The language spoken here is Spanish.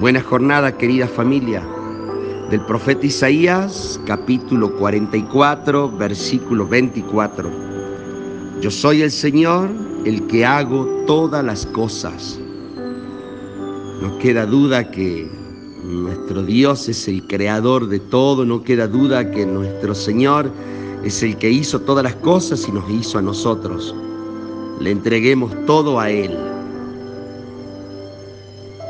Buena jornada, querida familia. Del profeta Isaías, capítulo 44, versículo 24. Yo soy el Señor, el que hago todas las cosas. No queda duda que nuestro Dios es el creador de todo, no queda duda que nuestro Señor es el que hizo todas las cosas y nos hizo a nosotros. Le entreguemos todo a Él